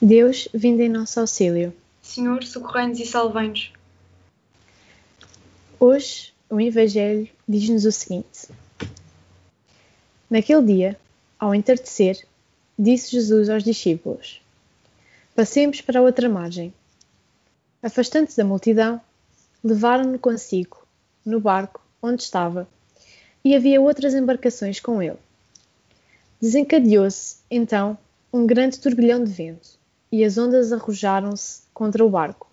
Deus, vindo em nosso auxílio. Senhor, socorrei-nos e salvai-nos. Hoje, o Evangelho diz-nos o seguinte: Naquele dia, ao entardecer, disse Jesus aos discípulos: Passemos para a outra margem. Afastando-se da multidão, levaram-no consigo, no barco onde estava, e havia outras embarcações com ele. Desencadeou-se, então, um grande turbilhão de vento, e as ondas arrojaram-se contra o barco,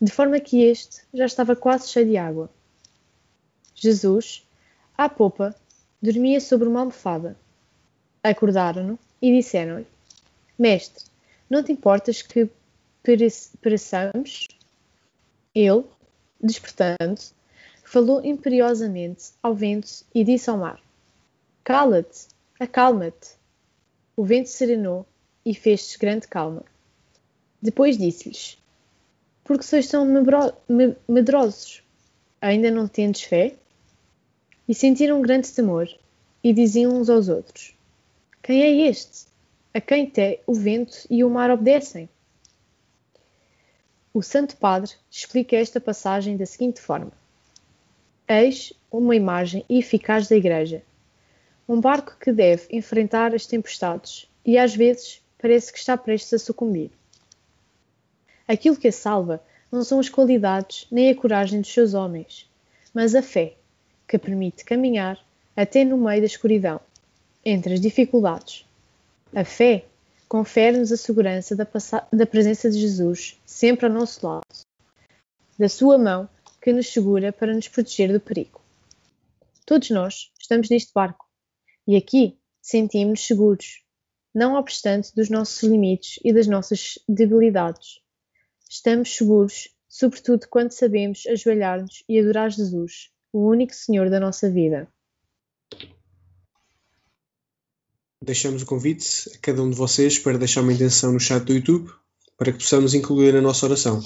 de forma que este já estava quase cheio de água. Jesus, à popa, dormia sobre uma almofada. Acordaram-no e disseram-lhe: Mestre, não te importas que pereçamos? Ele, despertando, falou imperiosamente ao vento e disse ao mar: Cala-te, acalma-te. O vento serenou e fez-se grande calma. Depois disse-lhes: Porque sois tão medrosos? Ainda não tendes fé? E sentiram grande temor e diziam uns aos outros: Quem é este? A quem até o vento e o mar obedecem? O Santo Padre explica esta passagem da seguinte forma: Eis uma imagem eficaz da Igreja. Um barco que deve enfrentar as tempestades e às vezes parece que está prestes a sucumbir. Aquilo que a salva não são as qualidades nem a coragem dos seus homens, mas a fé, que permite caminhar até no meio da escuridão, entre as dificuldades. A fé confere-nos a segurança da, da presença de Jesus sempre ao nosso lado, da sua mão que nos segura para nos proteger do perigo. Todos nós estamos neste barco e aqui sentimos-nos seguros, não obstante dos nossos limites e das nossas debilidades. Estamos seguros, sobretudo quando sabemos ajoelhar-nos e adorar Jesus, o único Senhor da nossa vida. Deixamos o convite a cada um de vocês para deixar uma intenção no chat do YouTube para que possamos incluir na nossa oração.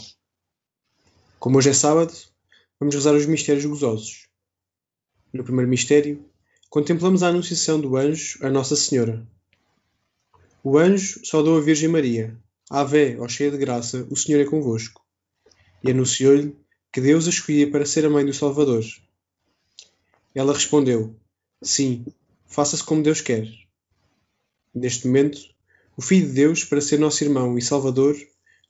Como hoje é sábado, vamos rezar os mistérios gozosos. No primeiro mistério, contemplamos a anunciação do anjo a Nossa Senhora. O anjo saudou a Virgem Maria. Ave, ó cheia de graça, o Senhor é convosco. E anunciou-lhe que Deus a escolhia para ser a mãe do Salvador. Ela respondeu: Sim, faça-se como Deus quer. Neste momento, o Filho de Deus, para ser nosso irmão e Salvador,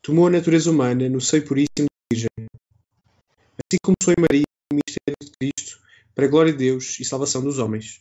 tomou a natureza humana no seio puríssimo da Virgem. Assim começou em Maria o mistério de Cristo, para a glória de Deus e salvação dos homens.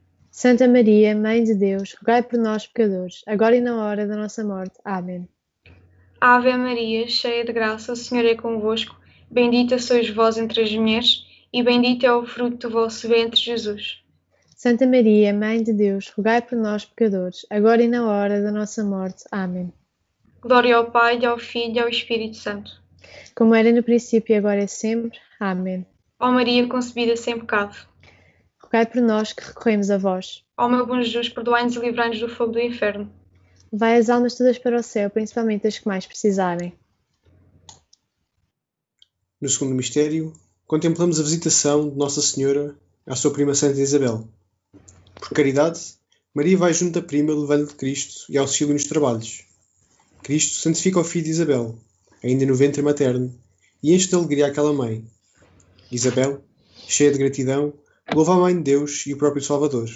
Santa Maria, Mãe de Deus, rogai por nós, pecadores, agora e na hora da nossa morte. Amém. Ave Maria, cheia de graça, o Senhor é convosco. Bendita sois vós entre as mulheres, e bendito é o fruto do vosso ventre, Jesus. Santa Maria, Mãe de Deus, rogai por nós, pecadores, agora e na hora da nossa morte. Amém. Glória ao Pai, ao Filho e ao Espírito Santo. Como era no princípio e agora é sempre. Amém. Ó Maria concebida sem pecado. Rogai por nós que recorremos a vós. Ó meu bom Jesus, perdoai-nos e livrai-nos do fogo do inferno. Vai as almas todas para o céu, principalmente as que mais precisarem. No segundo mistério, contemplamos a visitação de Nossa Senhora à sua prima Santa Isabel. Por caridade, Maria vai junto da prima levando de Cristo e auxílio nos trabalhos. Cristo santifica o filho de Isabel, ainda no ventre materno, e enche de alegria aquela mãe. Isabel, cheia de gratidão, louva a Mãe de Deus e o próprio Salvador.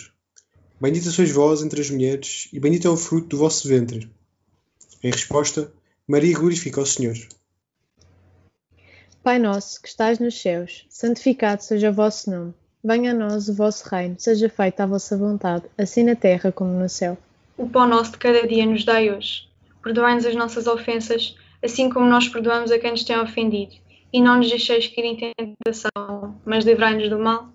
Bendita sois vós entre as mulheres, e bendito é o fruto do vosso ventre. Em resposta, Maria glorifica o Senhor. Pai nosso, que estais nos céus, santificado seja o vosso nome. Venha a nós o vosso reino, seja feita a vossa vontade, assim na terra como no céu. O pão nosso de cada dia nos dai hoje. Perdoai-nos as nossas ofensas, assim como nós perdoamos a quem nos tem ofendido. E não nos deixeis cair em tentação, mas livrai-nos do mal.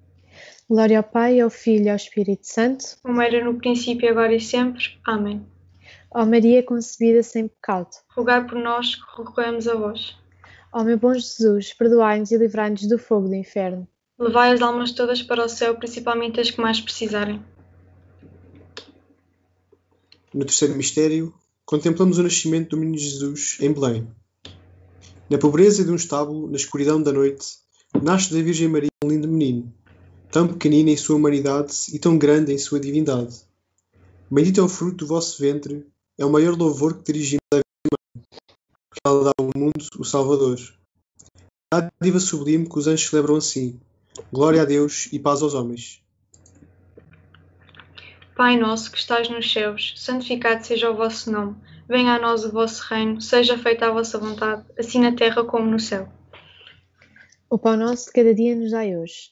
Glória ao Pai, ao Filho e ao Espírito Santo, como era no princípio, agora e sempre. Amém. Ó Maria concebida sem pecado, rogai por nós que recorremos a vós. Ó meu bom Jesus, perdoai-nos e livrai-nos do fogo do inferno. Levai as almas todas para o céu, principalmente as que mais precisarem. No terceiro mistério, contemplamos o nascimento do menino Jesus em Belém. Na pobreza de um estábulo, na escuridão da noite, nasce da Virgem Maria um lindo menino, tão pequenino em sua humanidade e tão grande em sua divindade. Bendito é o fruto do vosso ventre, é o maior louvor que dirigimos à Virgem Mãe, porque ela dá ao mundo o Salvador. A dádiva sublime que os anjos celebram assim, Glória a Deus e paz aos homens. Pai nosso que estás nos céus, santificado seja o vosso nome. Venha a nós o vosso reino, seja feita a vossa vontade, assim na terra como no céu. O pão nosso de cada dia nos dai hoje.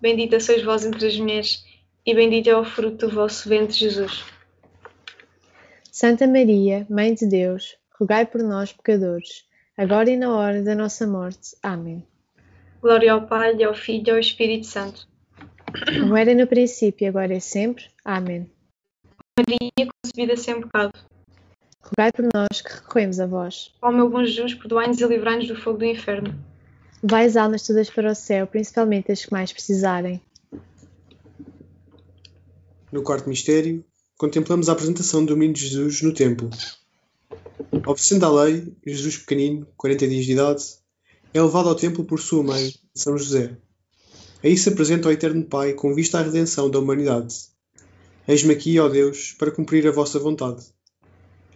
Bendita sois vós entre as mulheres, e bendito é o fruto do vosso ventre, Jesus. Santa Maria, Mãe de Deus, rogai por nós, pecadores, agora e na hora da nossa morte. Amém. Glória ao Pai, e ao Filho e ao Espírito Santo. Como era no princípio, agora e sempre. Amém. Maria, concebida sem pecado. Rogai por nós que recorremos a vós. Ó meu bom Jesus, perdoai-nos e livrai-nos do fogo do inferno. Levai as almas todas para o céu, principalmente as que mais precisarem. No quarto mistério, contemplamos a apresentação do menino Jesus no templo. Obedecendo à lei, Jesus pequenino, 40 dias de idade, é levado ao templo por sua mãe, São José. Aí se apresenta ao Eterno Pai com vista à redenção da humanidade. Eis-me aqui, ó Deus, para cumprir a vossa vontade.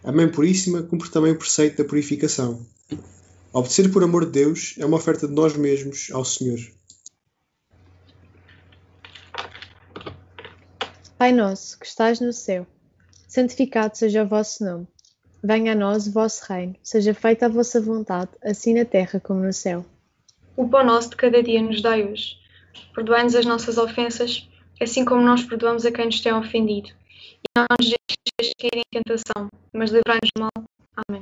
A Mãe Puríssima cumpre também o preceito da purificação. Obedecer por amor de Deus é uma oferta de nós mesmos ao Senhor. Pai nosso, que estais no céu, santificado seja o vosso nome. Venha a nós o vosso reino, seja feita a vossa vontade, assim na terra como no céu. O pão nosso de cada dia nos dai hoje. Perdoai-nos as nossas ofensas, assim como nós perdoamos a quem nos tem ofendido. E não nos deixes cair em tentação, mas livrai-nos do mal. Amém.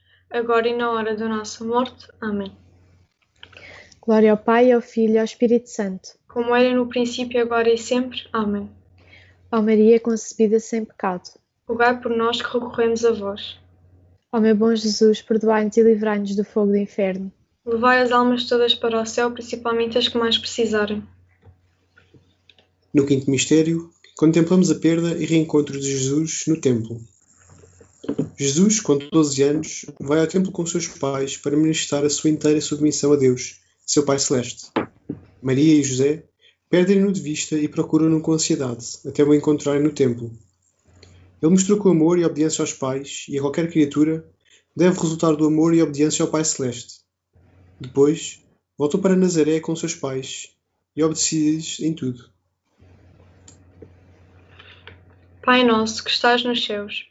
agora e na hora da nossa morte. Amém. Glória ao Pai, ao Filho e ao Espírito Santo, como era no princípio, agora e sempre. Amém. Ó Maria concebida sem pecado, rogai por nós que recorremos a vós. Ó meu bom Jesus, perdoai-nos e livrai-nos do fogo do inferno. Levai as almas todas para o céu, principalmente as que mais precisarem. No quinto mistério, contemplamos a perda e reencontro de Jesus no templo. Jesus, com 12 anos, vai ao templo com seus pais para manifestar a sua inteira submissão a Deus, seu Pai Celeste. Maria e José perdem-no de vista e procuram-no com ansiedade, até o encontrarem no templo. Ele mostrou que o amor e a obediência aos pais e a qualquer criatura deve resultar do amor e obediência ao Pai Celeste. Depois, voltou para Nazaré com seus pais e obedecidos em tudo. Pai nosso que estás nos céus,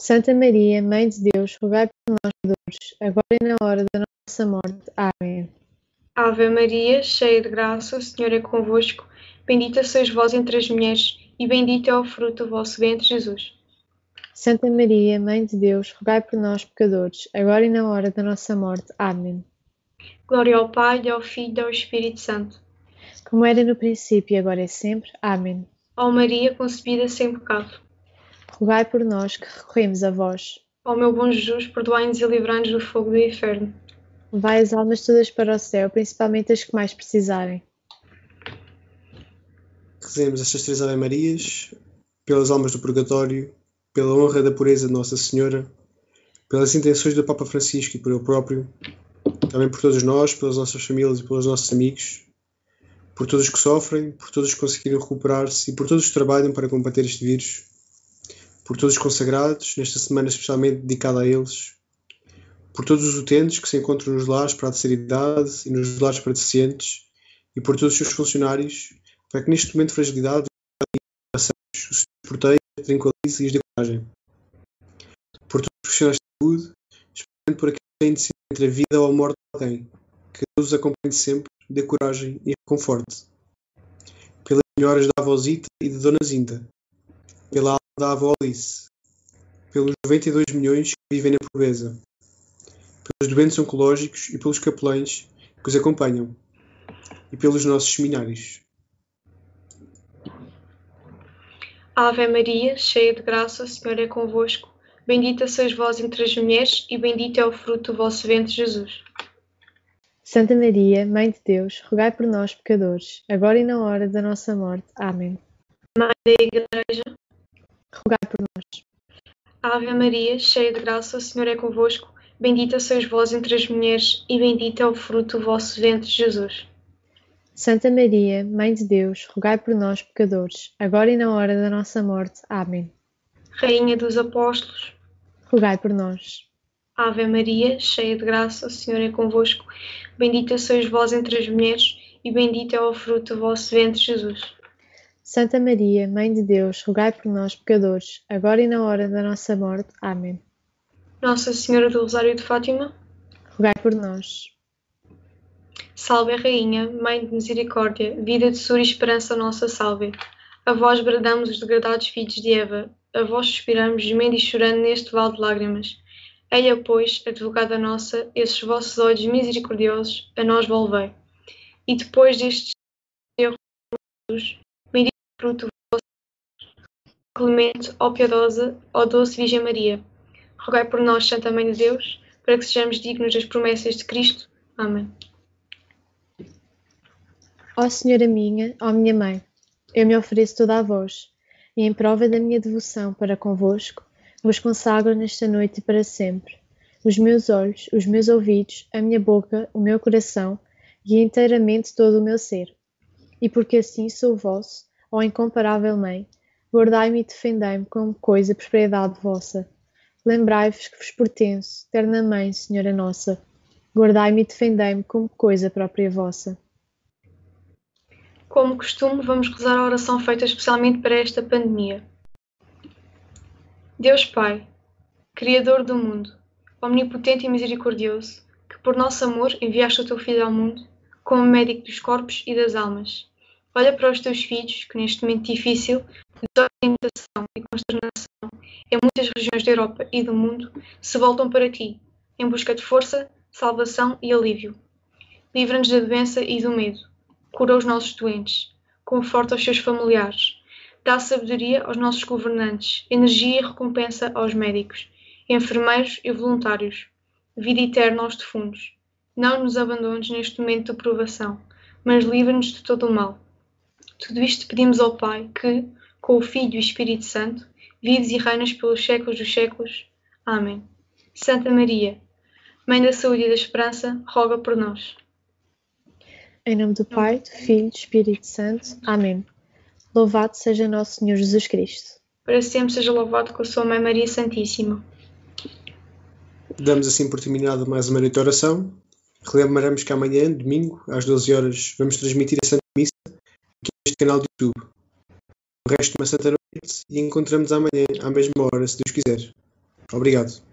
Santa Maria, Mãe de Deus, rogai por nós, pecadores, agora e na hora da nossa morte. Amém. Ave Maria, cheia de graça, o Senhor é convosco. Bendita sois vós entre as mulheres, e bendito é o fruto do vosso ventre, Jesus. Santa Maria, Mãe de Deus, rogai por nós, pecadores, agora e na hora da nossa morte. Amém. Glória ao Pai, ao Filho e ao Espírito Santo. Como era no princípio e agora é sempre. Amém. Ó Maria, concebida sem pecado. Rogai por nós que recorremos a vós. Ó meu bom Jesus, perdoai-nos e livrai-nos do fogo do inferno. Vai as almas todas para o céu, principalmente as que mais precisarem. Rezemos estas três Ave Marias pelas almas do purgatório, pela honra da pureza de Nossa Senhora, pelas intenções do Papa Francisco e por eu próprio, também por todos nós, pelas nossas famílias e pelos nossos amigos, por todos que sofrem, por todos que conseguiram recuperar-se e por todos que trabalham para combater este vírus, por todos os consagrados, nesta semana especialmente dedicada a eles, por todos os utentes que se encontram nos lares para a terceira idade e nos lares para deficientes, e por todos os seus funcionários, para que neste momento de fragilidade os proteja, tranquilize e os dê coragem. Por todos os profissionais de saúde, especialmente por aqueles que têm decidido entre a vida ou a morte de alguém, que Deus os acompanhe sempre, dê coragem e reconforte. Pelas senhoras da avó Zita e de Dona Zinta, pela da avó Alice, pelos 92 milhões que vivem na pobreza, pelos doentes oncológicos e pelos capelães que os acompanham, e pelos nossos seminários. Ave Maria, cheia de graça, o Senhor é convosco. Bendita sois vós entre as mulheres, e bendito é o fruto do vosso ventre, Jesus. Santa Maria, Mãe de Deus, rogai por nós, pecadores, agora e na hora da nossa morte. Amém. Mãe da Igreja, rogai por nós. Ave Maria, cheia de graça, o Senhor é convosco. Bendita sois vós entre as mulheres, e bendito é o fruto do vosso ventre, Jesus. Santa Maria, Mãe de Deus, rogai por nós, pecadores, agora e na hora da nossa morte. Amém. Rainha dos Apóstolos, rogai por nós. Ave Maria, cheia de graça, o Senhor é convosco. Bendita sois vós entre as mulheres, e bendito é o fruto do vosso ventre, Jesus. Santa Maria, Mãe de Deus, rogai por nós, pecadores, agora e na hora da nossa morte. Amém. Nossa Senhora do Rosário de Fátima, rogai por nós. Salve Rainha, Mãe de Misericórdia, vida de sura e esperança nossa salve. A vós bradamos os degradados filhos de Eva, a vós suspiramos, gemendo e chorando neste vale de lágrimas. Ela, pois, advogada nossa, esses vossos olhos misericordiosos, a nós volvei. E depois destes erros, fruto vosso, clemente, ó piedosa, ó doce Virgem Maria. Rogai por nós, Santa Mãe de Deus, para que sejamos dignos das promessas de Cristo. Amém. Ó Senhora minha, ó minha Mãe, eu me ofereço toda a vós, e em prova da minha devoção para convosco, vos consagro nesta noite e para sempre, os meus olhos, os meus ouvidos, a minha boca, o meu coração e inteiramente todo o meu ser. E porque assim sou vosso, ó incomparável Mãe, guardai-me e defendei-me como coisa propriedade vossa. Lembrai-vos que vos pertenço, terna Mãe, Senhora Nossa, guardai-me e defendei-me como coisa própria vossa. Como costume, vamos rezar a oração feita especialmente para esta pandemia. Deus Pai, Criador do mundo, omnipotente e misericordioso, que por nosso amor enviaste o teu Filho ao mundo, como médico dos corpos e das almas. Olha para os teus filhos, que neste momento difícil, de desorientação e consternação, em muitas regiões da Europa e do mundo, se voltam para ti, em busca de força, salvação e alívio. Livra-nos da doença e do medo cura os nossos doentes, conforta os seus familiares, dá sabedoria aos nossos governantes, energia e recompensa aos médicos, enfermeiros e voluntários, vida eterna aos defuntos. Não nos abandones neste momento de provação, mas livra-nos de todo o mal. Tudo isto pedimos ao Pai, que, com o Filho e o Espírito Santo, vives e reinas pelos séculos dos séculos. Amém. Santa Maria, Mãe da Saúde e da Esperança, roga por nós. Em nome do Pai, do Filho e do Espírito Santo. Amém. Louvado seja nosso Senhor Jesus Cristo. Para sempre seja louvado com a sua Mãe Maria Santíssima. Damos assim por terminada mais uma noite de oração. Relembramos que amanhã, domingo, às 12 horas, vamos transmitir a Santa Missa aqui neste canal do YouTube. O resto de uma Santa Noite e encontramos amanhã à mesma hora, se Deus quiser. Obrigado.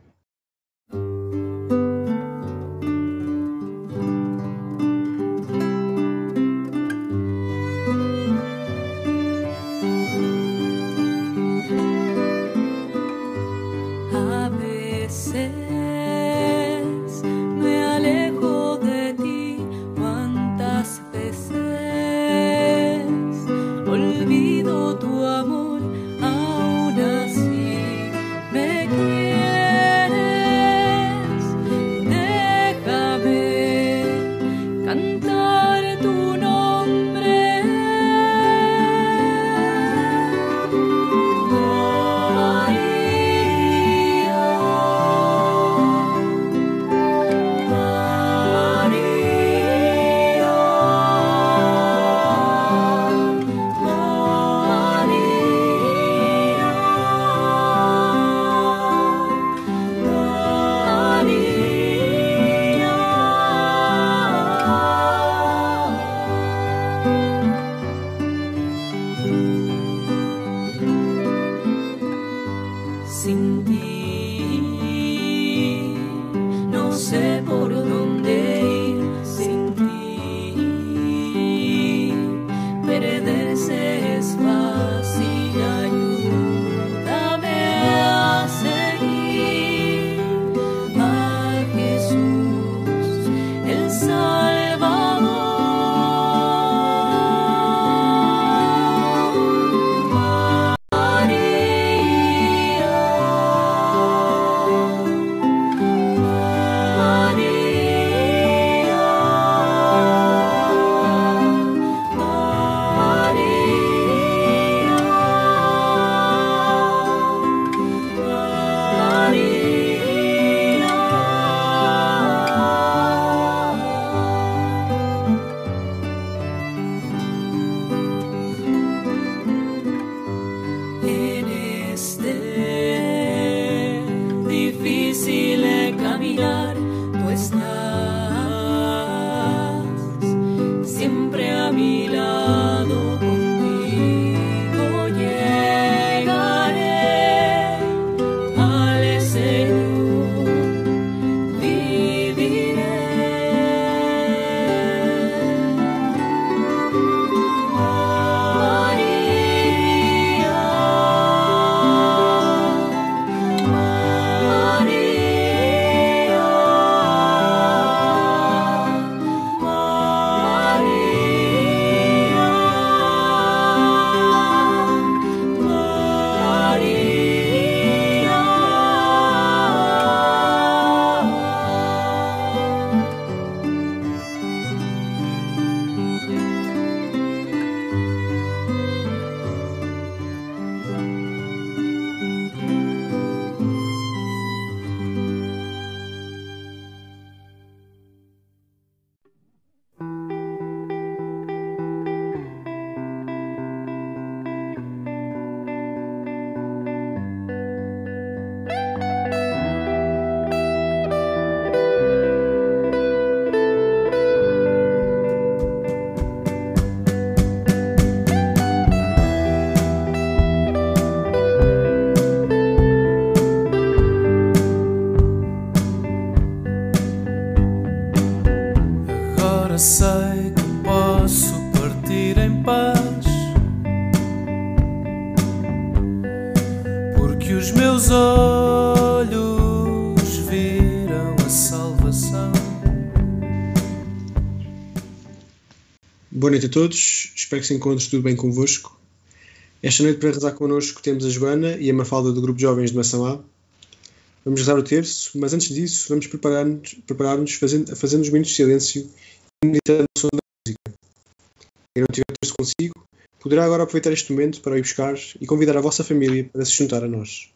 Noite a todos, espero que se encontre tudo bem convosco. Esta noite para rezar connosco temos a Joana e a Mafalda do Grupo de Jovens de Massamá. Vamos rezar o terço, mas antes disso vamos preparar-nos preparar fazendo, fazendo os minutos de silêncio e meditando o som da música. Quem não tiver texto consigo, poderá agora aproveitar este momento para ir buscar e convidar a vossa família para se juntar a nós.